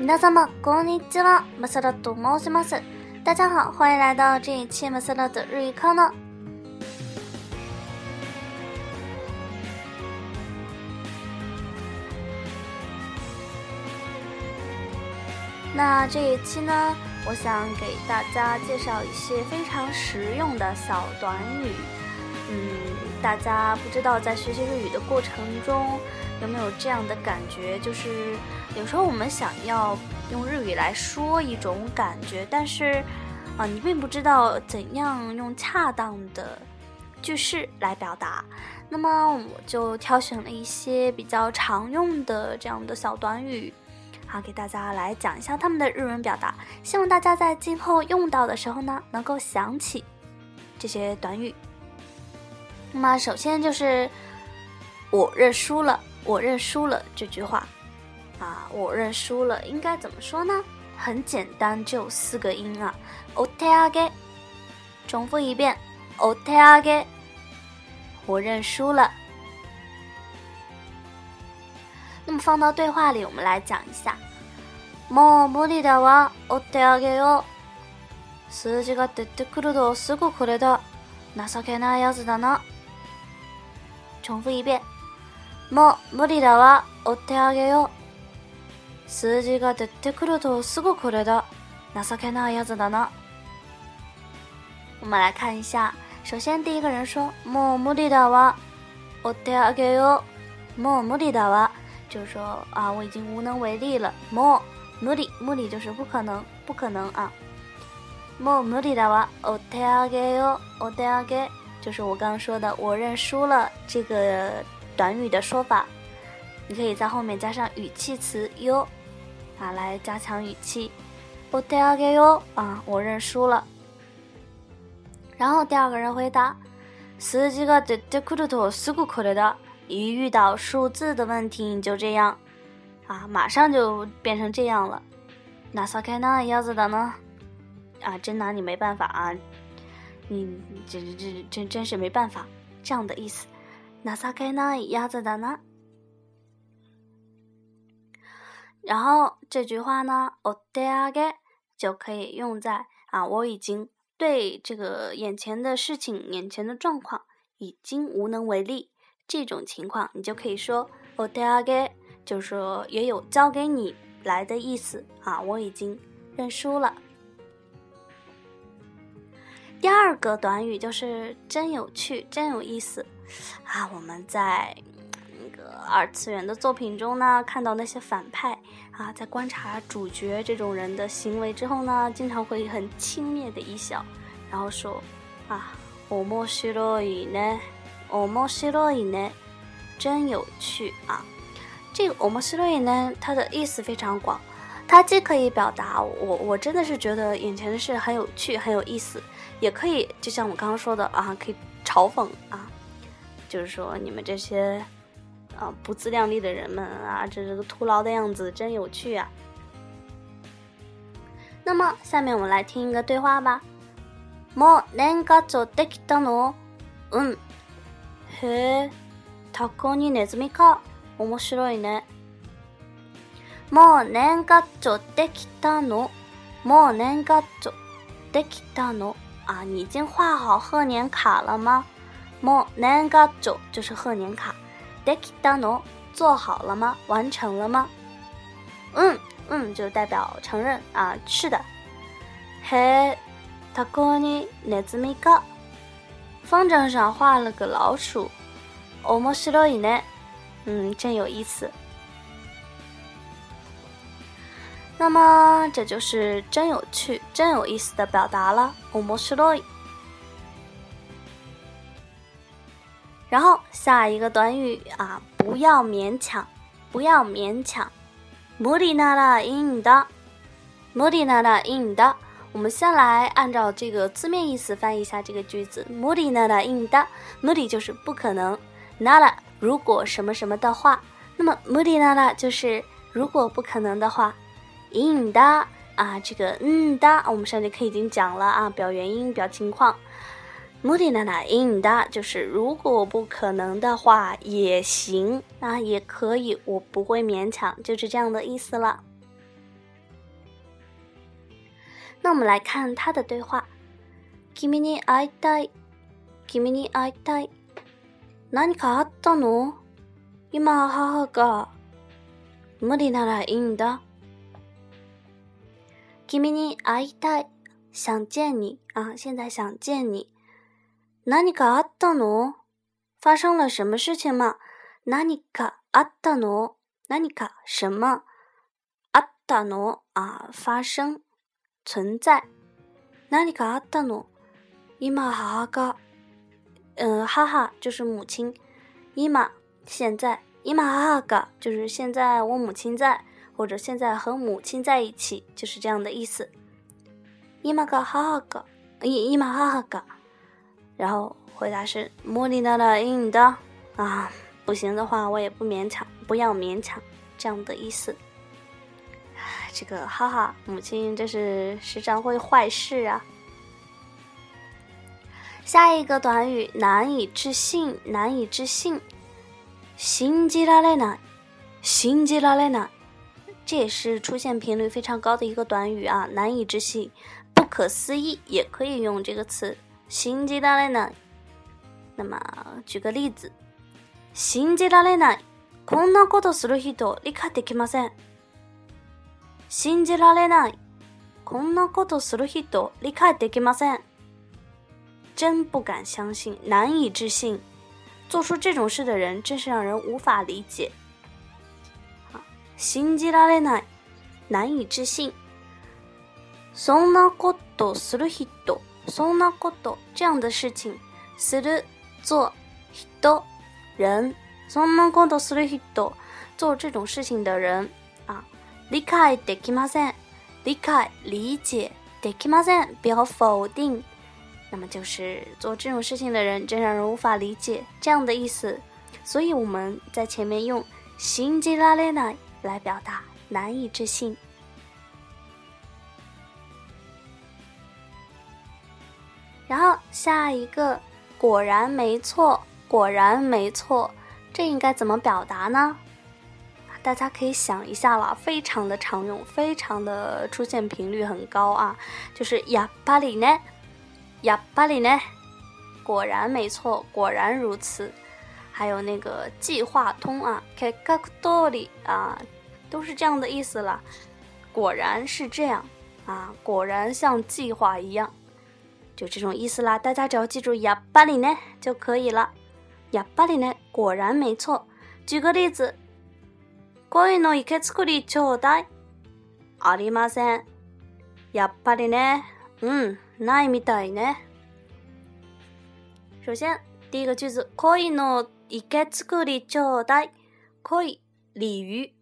皆様、こんにちは、マサラと申します。大家好，欢迎来到这一期マサラの日语课呢。那这一期呢，我想给大家介绍一些非常实用的小短语，嗯。大家不知道在学习日语的过程中有没有这样的感觉，就是有时候我们想要用日语来说一种感觉，但是啊，你并不知道怎样用恰当的句式来表达。那么我就挑选了一些比较常用的这样的小短语，好给大家来讲一下他们的日文表达，希望大家在今后用到的时候呢，能够想起这些短语。那么首先就是“我认输了，我认输了”这句话，啊，我认输了，应该怎么说呢？很简单，就四个音啊，o テあげ。重复一遍，o テあげ。我认输了。那么放到对话里，我们来讲一下，もう無理だわ、オテあげよ。数字が出てくるとすぐこれだ。情けないやつだな。重复一遍。もう無理だわ、お手あげよ。数字が出てくるとすぐこれだ。情けないやつだな。我们来看一下，首先第一个人说，もう無理だわ、お手あげよ。もう無理だわ，就是说啊，我已经无能为力了。もう無理，理就是不可能，不可能啊。もう無理だわ、あげよ、あげ。就是我刚刚说的“我认输了”这个短语的说法，你可以在后面加上语气词哟，啊，来加强语气。我得要哟啊，我认输了。然后第二个人回答：“十几个的的裤子头，四个口袋的。一遇到数字的问题，你就这样啊，马上就变成这样了。那撒开那样子的呢？啊，真拿你没办法啊。”你真真真真真是没办法，这样的意思。然后这句话呢，オ得あげ就可以用在啊，我已经对这个眼前的事情、眼前的状况已经无能为力这种情况，你就可以说オ得あげ，就说也有交给你来的意思啊，我已经认输了。第二个短语就是“真有趣，真有意思”，啊，我们在那个二次元的作品中呢，看到那些反派啊，在观察主角这种人的行为之后呢，经常会很轻蔑的一笑，然后说：“啊，伊呢，いね，面白いね，真有趣啊。”这个“面白い呢，它的意思非常广，它既可以表达我，我真的是觉得眼前的事很有趣，很有意思。也可以，就像我刚刚说的啊，可以嘲讽啊，就是说你们这些啊不自量力的人们啊，这这个徒劳的样子真有趣啊。那么，下面我们来听一个对话吧。もう年賀鳥できたの？うん。へえ、タコにネズミか。面白いね。もう年賀鳥できたの？もう年賀鳥できたの？啊，你已经画好贺年卡了吗？もうンガジ就是贺年卡。できたの？做好了吗？完成了吗？嗯嗯，就代表承认啊，是的。ヘタコニネズミが，风筝上画了个老鼠。面白いロイね，嗯，真有意思。那么，这就是真有趣、真有意思的表达了。我摩斯洛伊。然后下一个短语啊，不要勉强，不要勉强。莫迪纳拉应的，莫迪纳拉应的。我们先来按照这个字面意思翻译一下这个句子。莫迪纳拉应的，莫迪就是不可能，纳拉如果什么什么的话，那么莫迪纳拉就是如果不可能的话。隐隐的啊，这个嗯的，我们上节课已经讲了啊，表原因表情况。的理な隐隐的，就是如果不可能的话也行那也可以，我不会勉强，就是这样的意思了。那我们来看他的对话。きみに愛たい、きみに愛たい。何かあったの？今、母が無理なら应的。想见你啊！现在想见你。发生了什么事情吗？什么？啊？发生存在？伊玛哈哈嘎，嗯，哈哈，就是母亲。伊玛现在，伊玛哈嘎，就是现在我母亲在。或者现在和母亲在一起，就是这样的意思。伊玛嘎哈哈嘎，伊伊玛哈哈嘎，然后回答是莫里娜的因的啊，不行的话我也不勉强，不要勉强，这样的意思。这个哈哈母亲这是时常会坏事啊。下一个短语难以置信，难以置信，心急拉累难，心急拉累难。这也是出现频率非常高的一个短语啊，难以置信，不可思议，也可以用这个词。信じられない。那么举个例子，信じられない。こんなことする人理解できません。信じられない。こんなことする人理解できません。真不敢相信，难以置信，做出这种事的人真是让人无法理解。信じられない，难以置信。そんなことする人、そんなこと这样的事情，する做，人、そんなことする人做这种事情的人啊，理解できません。理解できません，解表否定，那么就是做这种事情的人真让人无法理解这样的意思，所以我们在前面用信じられない。来表达难以置信。然后下一个，果然没错，果然没错，这应该怎么表达呢？大家可以想一下了，非常的常用，非常的出现频率很高啊，就是“亚巴里呢，亚巴里呢”，果然没错，果然如此。还有那个计划通啊 k a k u o 啊。都是这样的意思啦，果然是这样啊，果然像计划一样，就这种意思啦。大家只要记住“や巴里呢”就可以了。“や巴里呢”果然没错。举个例子，“鯉の池作り招待ありません。”“やっぱりね。”“嗯，ないみたいね。”首先，第一个句子，“鯉の池作り招待。”“鯉”鲤鱼。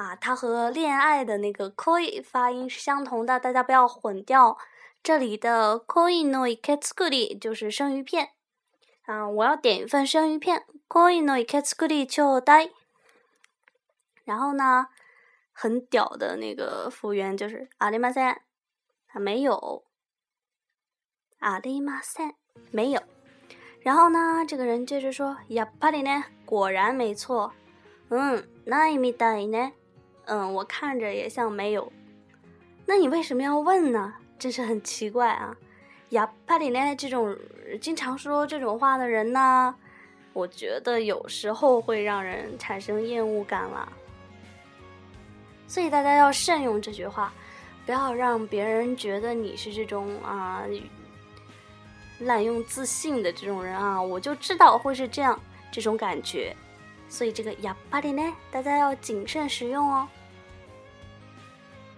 啊，它和恋爱的那个 “koi” 发音是相同的，大家不要混掉。这里的 “koi no i k e t s u r i 就是生鱼片啊，我要点一份生鱼片，“koi no i k e t s u r i 就待。然后呢，很屌的那个服务员就是阿里马三啊，没有阿里马三没有。然后呢，这个人接着说：“やっぱりね，果然没错。嗯、ないみたいね。”嗯，我看着也像没有，那你为什么要问呢？真是很奇怪啊！呀，巴里奈这种经常说这种话的人呢，我觉得有时候会让人产生厌恶感了。所以大家要慎用这句话，不要让别人觉得你是这种啊滥用自信的这种人啊！我就知道会是这样，这种感觉。所以这个哑巴里奈，大家要谨慎使用哦。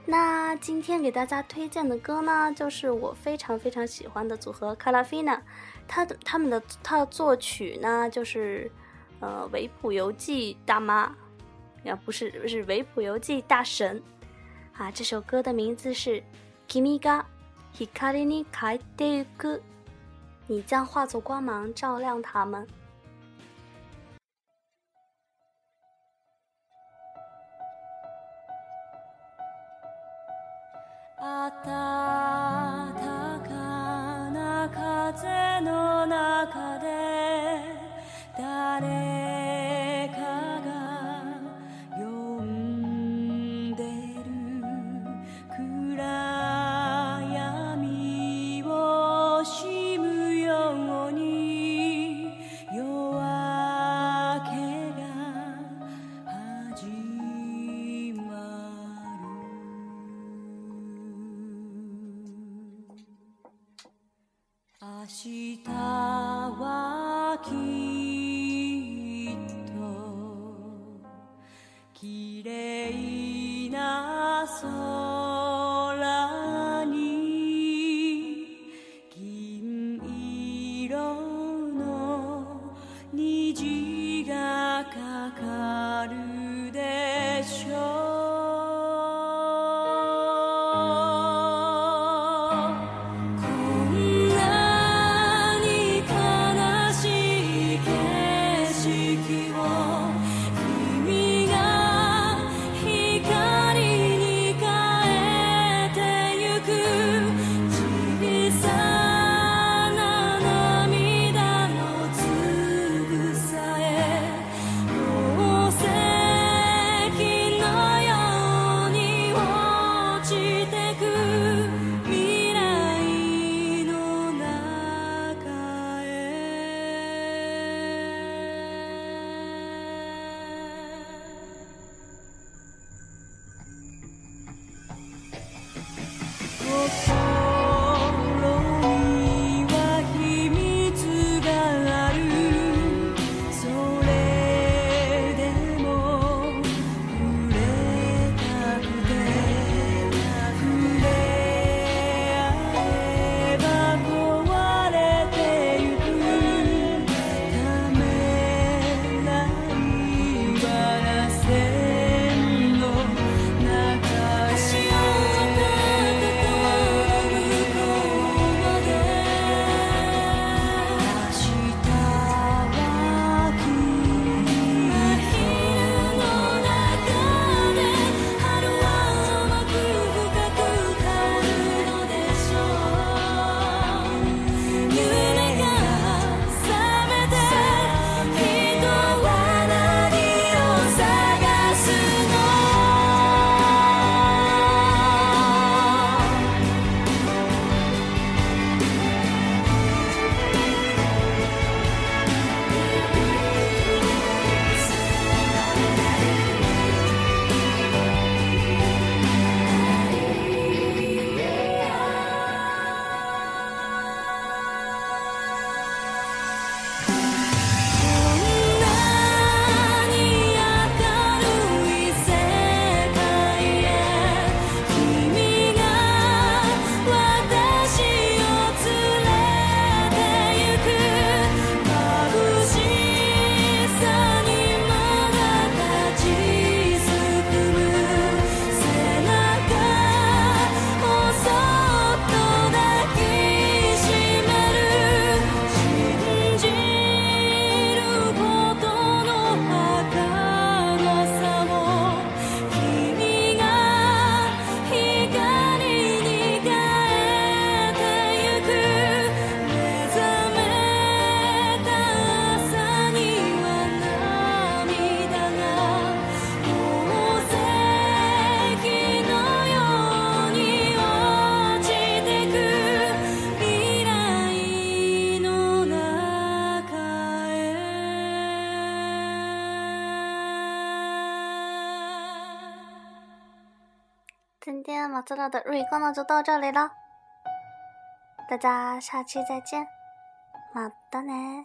那今天给大家推荐的歌呢，就是我非常非常喜欢的组合 c a l a f i n a 他他们的他的作曲呢，就是呃维普游记大妈，也不是是维普游记大神啊。这首歌的名字是 Kimiga Hikari ni Kaiteiku，你将化作光芒照亮他们。Atta. 日はきっと綺麗な空に銀色の虹がかかる今天马自达的日语课堂就到这里了，大家下期再见，马德奈。